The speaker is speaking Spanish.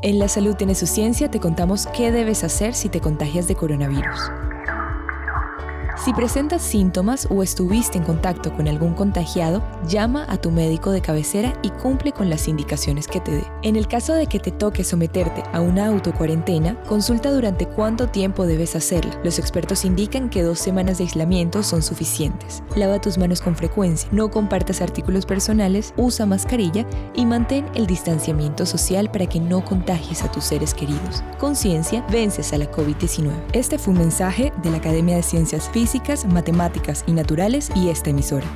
En La Salud tiene su ciencia te contamos qué debes hacer si te contagias de coronavirus. Si presentas síntomas o estuviste en contacto con algún contagiado, llama a tu médico de cabecera y cumple con las indicaciones que te dé. En el caso de que te toque someterte a una autocuarentena, consulta durante cuánto tiempo debes hacerla. Los expertos indican que dos semanas de aislamiento son suficientes. Lava tus manos con frecuencia, no compartas artículos personales, usa mascarilla y mantén el distanciamiento social para que no contagies a tus seres queridos. Conciencia, vences a la COVID-19. Este fue un mensaje de la Academia de Ciencias Físicas, Matemáticas y Naturales y esta emisora.